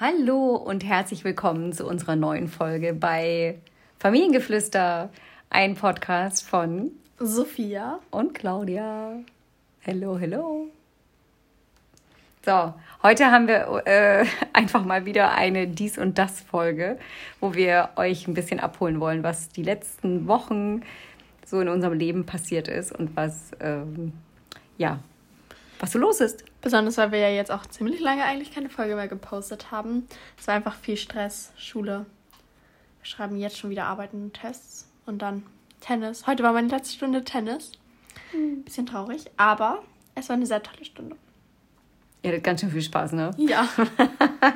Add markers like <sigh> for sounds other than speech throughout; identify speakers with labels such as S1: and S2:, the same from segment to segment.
S1: Hallo und herzlich willkommen zu unserer neuen Folge bei Familiengeflüster, ein Podcast von
S2: Sophia
S1: und Claudia. Hello, hello. So, heute haben wir äh, <laughs> einfach mal wieder eine Dies- und Das-Folge, wo wir euch ein bisschen abholen wollen, was die letzten Wochen so in unserem Leben passiert ist und was, ähm, ja, was so los ist.
S2: Besonders, weil wir ja jetzt auch ziemlich lange eigentlich keine Folge mehr gepostet haben. Es war einfach viel Stress, Schule. Wir schreiben jetzt schon wieder Arbeiten und Tests und dann Tennis. Heute war meine letzte Stunde Tennis. Hm. Bisschen traurig, aber es war eine sehr tolle Stunde.
S1: Ihr hattet ganz schön viel Spaß, ne?
S2: Ja. <laughs> <laughs>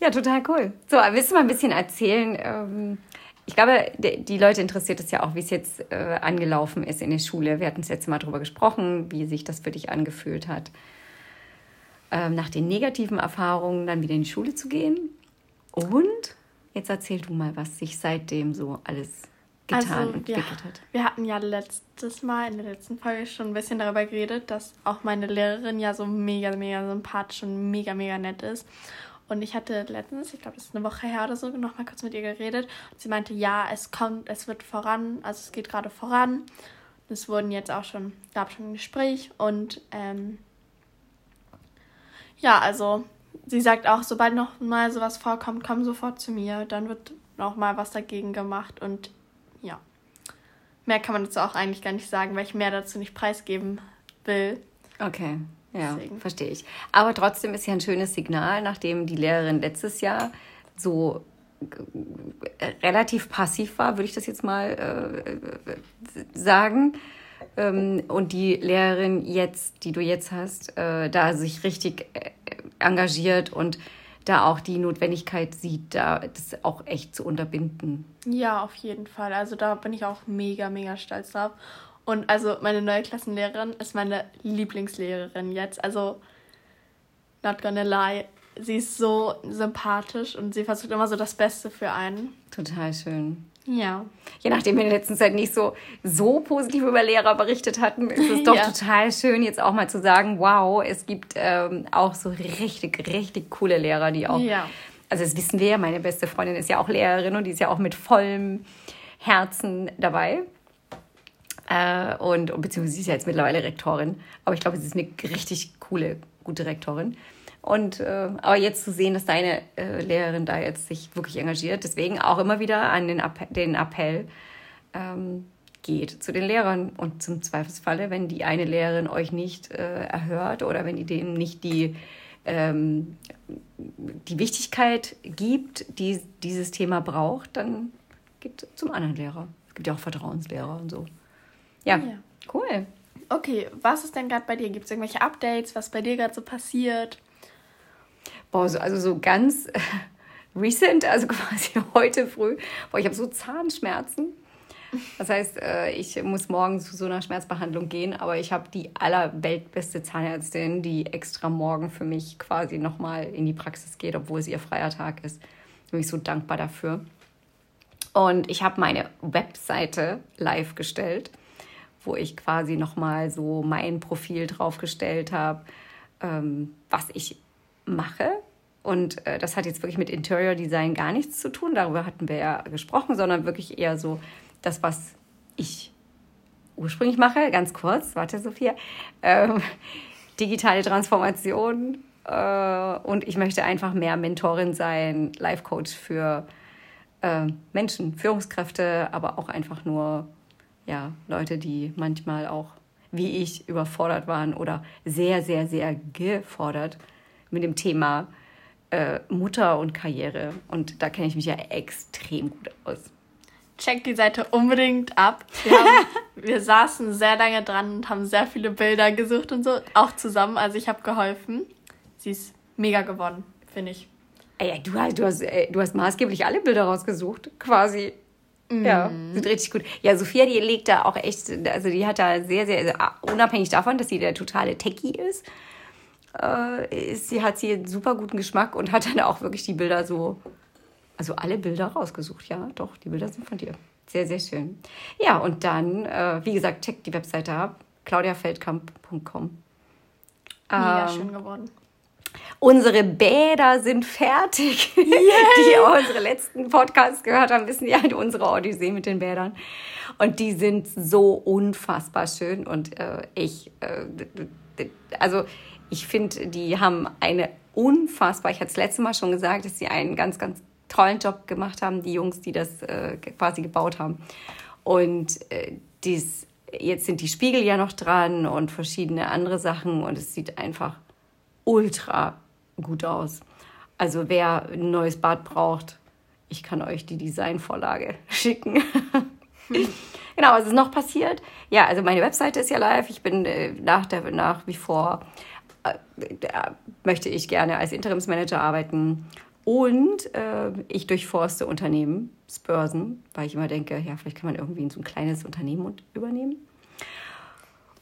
S1: ja, total cool. So, willst du mal ein bisschen erzählen? Ähm, ich glaube, die Leute interessiert es ja auch, wie es jetzt äh, angelaufen ist in der Schule. Wir hatten es jetzt mal drüber gesprochen, wie sich das für dich angefühlt hat, ähm, nach den negativen Erfahrungen dann wieder in die Schule zu gehen. Und jetzt erzähl du mal, was sich seitdem so alles getan also, und
S2: entwickelt ja, hat. Wir hatten ja letztes Mal in der letzten Folge schon ein bisschen darüber geredet, dass auch meine Lehrerin ja so mega, mega sympathisch und mega, mega nett ist. Und ich hatte letztens, ich glaube, das ist eine Woche her oder so, noch mal kurz mit ihr geredet. Und sie meinte, ja, es kommt, es wird voran, also es geht gerade voran. Es wurden jetzt auch schon, gab schon ein Gespräch und ähm, ja, also sie sagt auch, sobald noch mal sowas vorkommt, komm sofort zu mir. Dann wird noch mal was dagegen gemacht und ja. Mehr kann man dazu auch eigentlich gar nicht sagen, weil ich mehr dazu nicht preisgeben will.
S1: Okay. Ja, Deswegen. verstehe ich. Aber trotzdem ist ja ein schönes Signal, nachdem die Lehrerin letztes Jahr so äh, relativ passiv war, würde ich das jetzt mal äh, sagen. Ähm, und die Lehrerin jetzt, die du jetzt hast, äh, da sich richtig äh, engagiert und da auch die Notwendigkeit sieht, da das auch echt zu unterbinden.
S2: Ja, auf jeden Fall. Also da bin ich auch mega, mega stolz drauf. Und also meine neue Klassenlehrerin ist meine Lieblingslehrerin jetzt. Also, not gonna lie, sie ist so sympathisch und sie versucht immer so das Beste für einen.
S1: Total schön.
S2: Ja.
S1: Je nachdem wir in der letzten Zeit nicht so, so positiv über Lehrer berichtet hatten, ist es doch <laughs> ja. total schön, jetzt auch mal zu sagen, wow, es gibt ähm, auch so richtig, richtig coole Lehrer, die auch. Ja. Also das wissen wir ja, meine beste Freundin ist ja auch Lehrerin und die ist ja auch mit vollem Herzen dabei. Äh, und, beziehungsweise sie ist ja jetzt mittlerweile Rektorin. Aber ich glaube, sie ist eine richtig coole, gute Rektorin. Und äh, aber jetzt zu sehen, dass deine äh, Lehrerin da jetzt sich wirklich engagiert, deswegen auch immer wieder an den, Appell, den Appell ähm, geht zu den Lehrern und zum Zweifelsfalle, wenn die eine Lehrerin euch nicht äh, erhört oder wenn die denen nicht die ähm, die Wichtigkeit gibt, die dieses Thema braucht, dann geht zum anderen Lehrer. Es gibt ja auch Vertrauenslehrer und so. Ja, ja. cool.
S2: Okay, was ist denn gerade bei dir? Gibt es irgendwelche Updates, was bei dir gerade so passiert?
S1: Boah, so, also so ganz <laughs> recent, also <laughs> quasi heute früh. Boah, ich habe so Zahnschmerzen. Das heißt, äh, ich muss morgen zu so einer Schmerzbehandlung gehen, aber ich habe die allerweltbeste Zahnärztin, die extra morgen für mich quasi nochmal in die Praxis geht, obwohl es ihr freier Tag ist. Bin ich so dankbar dafür. Und ich habe meine Webseite live gestellt wo ich quasi nochmal so mein Profil draufgestellt habe, ähm, was ich mache. Und äh, das hat jetzt wirklich mit Interior Design gar nichts zu tun. Darüber hatten wir ja gesprochen, sondern wirklich eher so das, was ich ursprünglich mache. Ganz kurz, warte, Sophia. Ähm, digitale Transformation. Äh, und ich möchte einfach mehr Mentorin sein, Life-Coach für äh, Menschen, Führungskräfte, aber auch einfach nur ja, Leute, die manchmal auch wie ich überfordert waren oder sehr, sehr, sehr gefordert mit dem Thema äh, Mutter und Karriere. Und da kenne ich mich ja extrem gut aus.
S2: Check die Seite unbedingt ab. Wir, <laughs> haben, wir saßen sehr lange dran und haben sehr viele Bilder gesucht und so, auch zusammen. Also ich habe geholfen. Sie ist mega gewonnen, finde ich.
S1: Ey, du, du, hast, du hast maßgeblich alle Bilder rausgesucht, quasi. Ja, mhm. sind richtig gut. Ja, Sophia, die legt da auch echt, also die hat da sehr, sehr, also unabhängig davon, dass sie der totale Techie ist, äh, ist sie hat sie einen super guten Geschmack und hat dann auch wirklich die Bilder so, also alle Bilder rausgesucht. Ja, doch, die Bilder sind von dir. Sehr, sehr schön. Ja, und dann, äh, wie gesagt, checkt die Webseite ab, claudiafeldkamp.com.
S2: Mega ähm, schön geworden.
S1: Unsere Bäder sind fertig. Yay. Die unsere letzten Podcasts gehört haben, wissen ja unsere Odyssee mit den Bädern. Und die sind so unfassbar schön. Und äh, ich, äh, also ich finde, die haben eine unfassbar, ich hatte es letzte Mal schon gesagt, dass sie einen ganz, ganz tollen Job gemacht haben, die Jungs, die das äh, quasi gebaut haben. Und äh, dies, jetzt sind die Spiegel ja noch dran und verschiedene andere Sachen und es sieht einfach ultra gut aus. Also wer ein neues Bad braucht, ich kann euch die Designvorlage <laughs> schicken. <laughs> genau, was ist noch passiert? Ja, also meine Webseite ist ja live. Ich bin äh, nach, der, nach wie vor, äh, möchte ich gerne als Interimsmanager arbeiten. Und äh, ich durchforste Unternehmensbörsen, weil ich immer denke, ja, vielleicht kann man irgendwie so ein kleines Unternehmen übernehmen.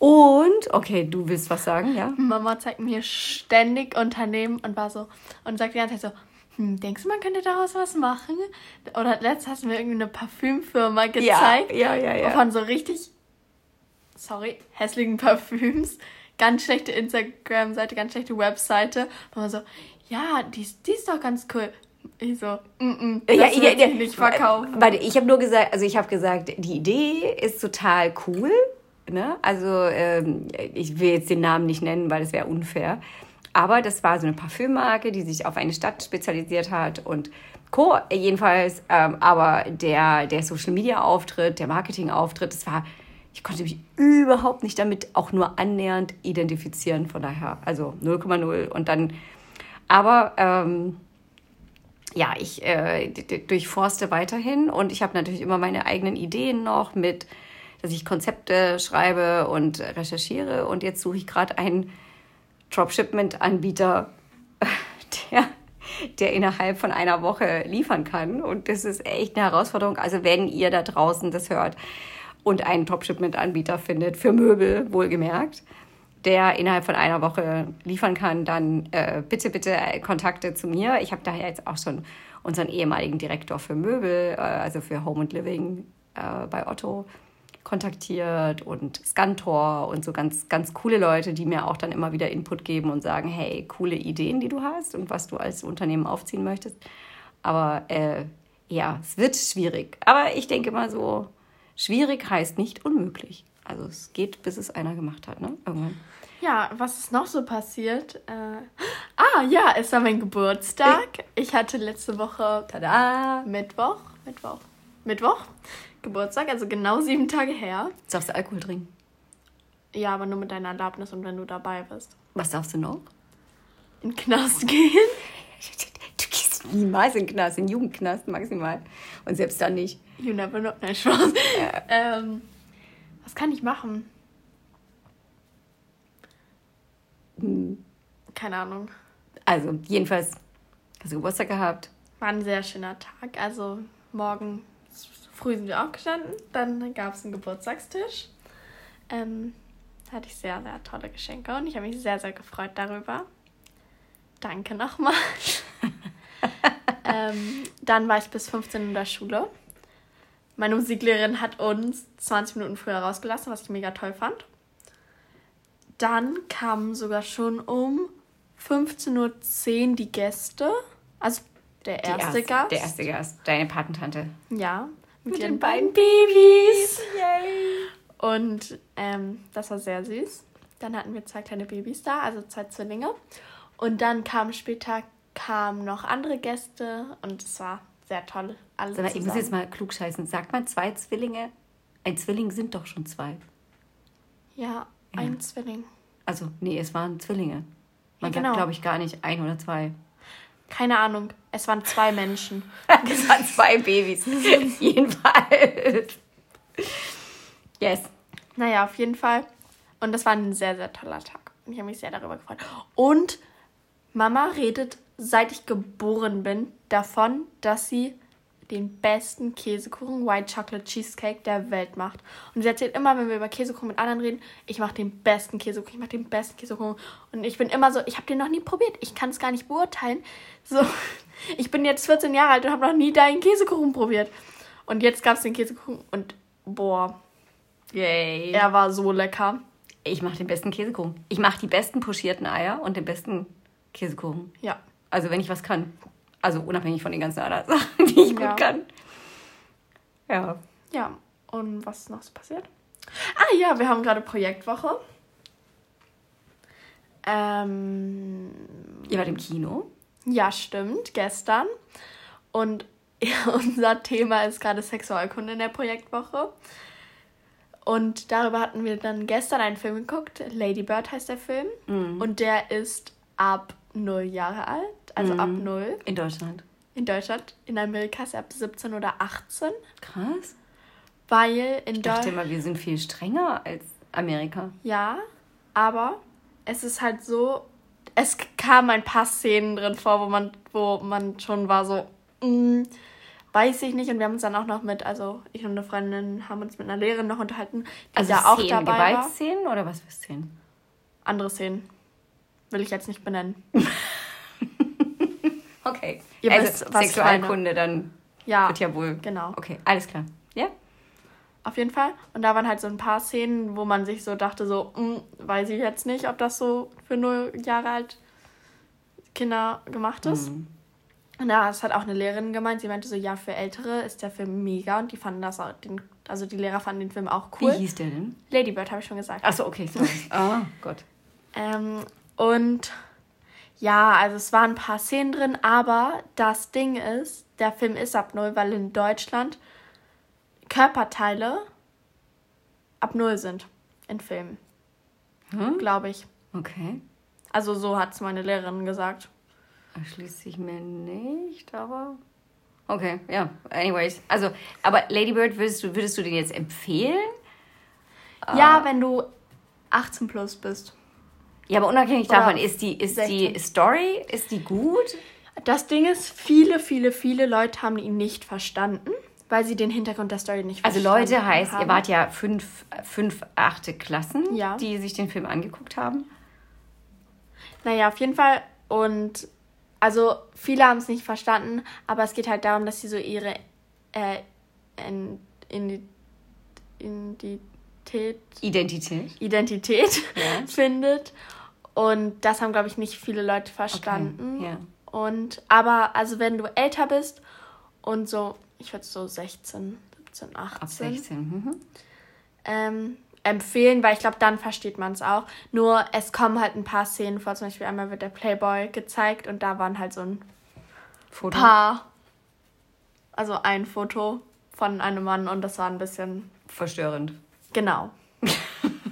S1: Und, okay, du willst was sagen, ja?
S2: Mama zeigt mir ständig Unternehmen und war so, und sagt die ganze Zeit so, hm, denkst du, man könnte daraus was machen? Oder letztens hast du mir irgendwie eine Parfümfirma gezeigt. Ja, ja, ja. ja. Von so richtig, sorry, hässlichen Parfüms. Ganz schlechte Instagram-Seite, ganz schlechte Webseite. Und man so, ja, die, die ist doch ganz cool. Ich so, mm -mm, das ja,
S1: ja, ja, nicht verkaufen. Warte, ich habe nur gesagt, also ich habe gesagt, die Idee ist total cool. Ne? Also ähm, ich will jetzt den Namen nicht nennen, weil das wäre unfair. Aber das war so eine Parfümmarke, die sich auf eine Stadt spezialisiert hat und Co. Jedenfalls, ähm, aber der, der Social Media Auftritt, der Marketing Auftritt, das war, ich konnte mich überhaupt nicht damit auch nur annähernd identifizieren. Von daher, also 0,0. Und dann, aber ähm, ja, ich äh, durchforste weiterhin und ich habe natürlich immer meine eigenen Ideen noch mit dass ich Konzepte schreibe und recherchiere. Und jetzt suche ich gerade einen Dropshipment-Anbieter, <laughs> der, der innerhalb von einer Woche liefern kann. Und das ist echt eine Herausforderung. Also wenn ihr da draußen das hört und einen Dropshipment-Anbieter findet, für Möbel wohlgemerkt, der innerhalb von einer Woche liefern kann, dann äh, bitte, bitte Kontakte zu mir. Ich habe daher jetzt auch schon unseren ehemaligen Direktor für Möbel, äh, also für Home and Living äh, bei Otto, kontaktiert und Scantor und so ganz, ganz coole Leute, die mir auch dann immer wieder Input geben und sagen, hey, coole Ideen, die du hast und was du als Unternehmen aufziehen möchtest. Aber äh, ja, es wird schwierig. Aber ich denke mal so, schwierig heißt nicht unmöglich. Also es geht, bis es einer gemacht hat, ne? Irgendwann.
S2: Ja, was ist noch so passiert? Äh, ah, ja, es war mein Geburtstag. Ich hatte letzte Woche Tada. Mittwoch, Mittwoch, Mittwoch Geburtstag, also genau sieben Tage her.
S1: Darfst du Alkohol trinken?
S2: Ja, aber nur mit deiner Erlaubnis und wenn du dabei bist.
S1: Was darfst du noch?
S2: In den Knast gehen.
S1: Du gehst niemals in den Knast, in den Jugendknast maximal. Und selbst dann nicht.
S2: You never know. Nein, Spaß. Ja. Ähm, was kann ich machen? Hm. Keine Ahnung.
S1: Also, jedenfalls hast du Geburtstag gehabt.
S2: War ein sehr schöner Tag. Also, morgen früh sind wir aufgestanden, dann gab es einen Geburtstagstisch. Ähm, da hatte ich sehr, sehr tolle Geschenke und ich habe mich sehr, sehr gefreut darüber. Danke nochmal. <laughs> ähm, dann war ich bis 15 in der Schule. Meine Musiklehrerin hat uns 20 Minuten früher rausgelassen, was ich mega toll fand. Dann kamen sogar schon um 15.10 Uhr die Gäste. Also der erste,
S1: erste Gast. Der erste Gast, deine Patentante.
S2: Ja mit, mit ihren beiden Babys. Yay. Und ähm, das war sehr süß. Dann hatten wir zwei kleine Babys da, also zwei Zwillinge. Und dann kamen später kamen noch andere Gäste und es war sehr toll.
S1: Alle Sag mal, ich muss jetzt mal klug scheißen. Sagt man zwei Zwillinge? Ein Zwilling sind doch schon zwei.
S2: Ja, ein ja. Zwilling.
S1: Also, nee, es waren Zwillinge. Man ja, genau. sagt, glaube ich, gar nicht ein oder zwei.
S2: Keine Ahnung. Es waren zwei Menschen. <laughs>
S1: es waren zwei Babys. <laughs> Jedenfalls.
S2: Yes. Naja, auf jeden Fall. Und das war ein sehr, sehr toller Tag. Und ich habe mich sehr darüber gefreut. Und Mama redet, seit ich geboren bin, davon, dass sie den besten Käsekuchen, White Chocolate Cheesecake der Welt macht. Und sie erzählt immer, wenn wir über Käsekuchen mit anderen reden, ich mache den besten Käsekuchen, ich mache den besten Käsekuchen. Und ich bin immer so, ich habe den noch nie probiert, ich kann es gar nicht beurteilen. So, <laughs> ich bin jetzt 14 Jahre alt und habe noch nie deinen Käsekuchen probiert. Und jetzt gab es den Käsekuchen und boah, Yay. er war so lecker.
S1: Ich mache den besten Käsekuchen. Ich mache die besten pochierten Eier und den besten Käsekuchen.
S2: Ja.
S1: Also wenn ich was kann. Also unabhängig von den ganzen anderen <laughs> Sachen, die ich gut
S2: Ja.
S1: kann. Ja.
S2: Ja. Und was ist noch so passiert? Ah ja, wir haben gerade Projektwoche. Ähm,
S1: Ihr wart im Kino?
S2: ja, stimmt, gestern. Und <laughs> unser Thema ist gerade Sexualkunde in der Projektwoche. Und darüber hatten wir dann gestern einen Film geguckt. Lady Bird heißt der Film. Und der ist ab 0 Jahre alt. Also ab 0
S1: In Deutschland.
S2: in Deutschland. In Amerika ist er ab 17 oder 18.
S1: Krass.
S2: Weil in
S1: Ich dachte
S2: Deutschland.
S1: immer, wir sind viel strenger als Amerika.
S2: Ja, aber es ist halt so, es kamen ein paar Szenen drin vor, wo man, wo man schon war so, mm, weiß ich nicht. Und wir haben uns dann auch noch mit, also ich und eine Freundin haben uns mit einer Lehrerin noch unterhalten, die
S1: Also
S2: da auch
S1: Szenen,
S2: dabei war.
S1: Gewaltszenen oder was für Szenen?
S2: Andere Szenen. Will ich jetzt nicht benennen. <laughs>
S1: Okay.
S2: Ihr
S1: also
S2: wisst, was
S1: Sexualkunde dann
S2: Ja,
S1: wird ja wohl.
S2: genau.
S1: Okay, alles klar. Ja?
S2: Auf jeden Fall. Und da waren halt so ein paar Szenen, wo man sich so dachte, so, mm, weiß ich jetzt nicht, ob das so für null Jahre alt Kinder gemacht ist.
S1: Mhm.
S2: Und ja, das hat auch eine Lehrerin gemeint. Sie meinte so, ja, für Ältere ist der Film mega und die fanden das auch, den, also die Lehrer fanden den Film auch cool.
S1: Wie hieß der denn?
S2: Lady Bird habe ich schon gesagt.
S1: Achso, okay, sorry. <laughs> Ah, Gott.
S2: Ähm, und ja, also es waren ein paar Szenen drin, aber das Ding ist, der Film ist ab null, weil in Deutschland Körperteile ab null sind in Filmen,
S1: Hm?
S2: glaube ich.
S1: Okay.
S2: Also so hat es meine Lehrerin gesagt.
S1: Erschließt sich mir nicht, aber. Okay, ja. Anyways. Also, aber Lady Bird, würdest du, würdest du den jetzt empfehlen?
S2: Ja, wenn du 18 plus bist.
S1: Ja, aber unabhängig
S2: Oder
S1: davon, ist die, ist die
S2: 16.
S1: Story, ist die gut?
S2: Das Ding ist, viele, viele, viele Leute haben ihn nicht verstanden, weil sie den Hintergrund der Story nicht
S1: Also
S2: verstanden
S1: Leute heißt,
S2: haben.
S1: ihr wart ja fünf, fünf achte Klassen,
S2: Ja.
S1: die sich den Film angeguckt haben.
S2: Naja, auf jeden Fall. Und also viele haben es nicht verstanden, aber es geht halt darum, dass sie so ihre äh, in, in, Identität,
S1: Identität.
S2: Identität
S1: Ja. <laughs>
S2: findet. Und das haben, glaube ich, nicht viele Leute verstanden.
S1: Okay, ja.
S2: Und aber, also wenn du älter bist und so, ich würde so 16, 17, 18.
S1: Ab 16. Mhm.
S2: ähm, empfehlen, weil ich glaube, dann versteht man es auch. Nur es kommen halt ein paar Szenen vor, zum Beispiel einmal wird der Playboy gezeigt und da waren halt so ein
S1: Foto.
S2: Paar, also ein Foto von einem Mann und das war ein bisschen,
S1: Verstörend.
S2: genau.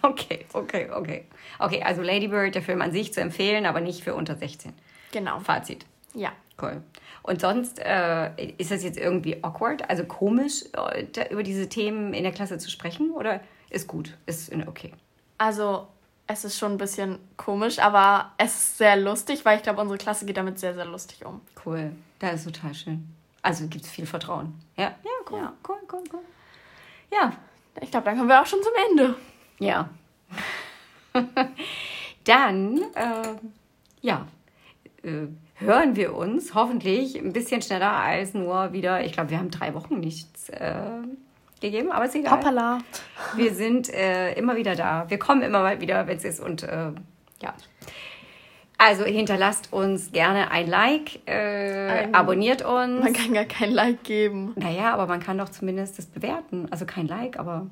S2: <laughs>
S1: Okay, okay, okay. Okay, also Lady Bird, der Film an sich zu empfehlen, aber nicht für unter 16.
S2: Genau.
S1: Fazit.
S2: Ja.
S1: Cool. Und sonst äh, ist das jetzt irgendwie awkward, also komisch, äh, über diese Themen in der Klasse zu sprechen? Oder ist gut? Ist in- okay.
S2: Also, es ist schon ein bisschen komisch, aber es ist sehr lustig, weil ich glaube, unsere Klasse geht damit sehr, sehr lustig um.
S1: Cool. Das ist total schön. Also gibt es viel Vertrauen. Ja, ja, cool,
S2: Ja.
S1: cool, cool, cool. Ja,
S2: Ich glaube, dann kommen wir auch schon zum Ende.
S1: Ja. <laughs> Dann, äh, ja, äh, hören wir uns hoffentlich ein bisschen schneller als nur wieder, ich glaube, wir haben drei Wochen nichts äh, gegeben, aber ist egal.
S2: Hoppala.
S1: Wir sind äh, immer wieder da. Wir kommen immer mal wieder, wenn es ist. Und äh, ja. Also hinterlasst uns gerne ein Like, äh,
S2: Ein-
S1: abonniert uns.
S2: Man kann gar kein Like geben.
S1: naja, aber man kann doch zumindest das bewerten. Also kein Like, aber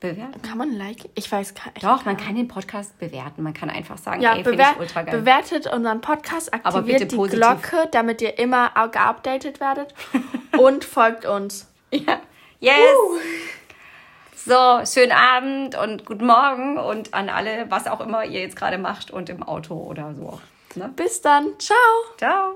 S1: bewerten.
S2: Kann man ein Like? Ich weiß gar nicht.
S1: Doch, man kann den Podcast bewerten. Man kann einfach sagen,
S2: Ja,
S1: ey,
S2: bewer
S1: ich ultra geil.
S2: bewertet unseren Podcast,
S1: Aber
S2: aktiviert
S1: bitte
S2: die
S1: positiv.
S2: Glocke, damit ihr immer geupdatet werdet <laughs> und folgt uns.
S1: Ja. Yes! So, schönen Abend und guten Morgen und an alle, was auch immer ihr jetzt gerade macht und im Auto oder so. Ne?
S2: Bis dann. Ciao.
S1: Ciao!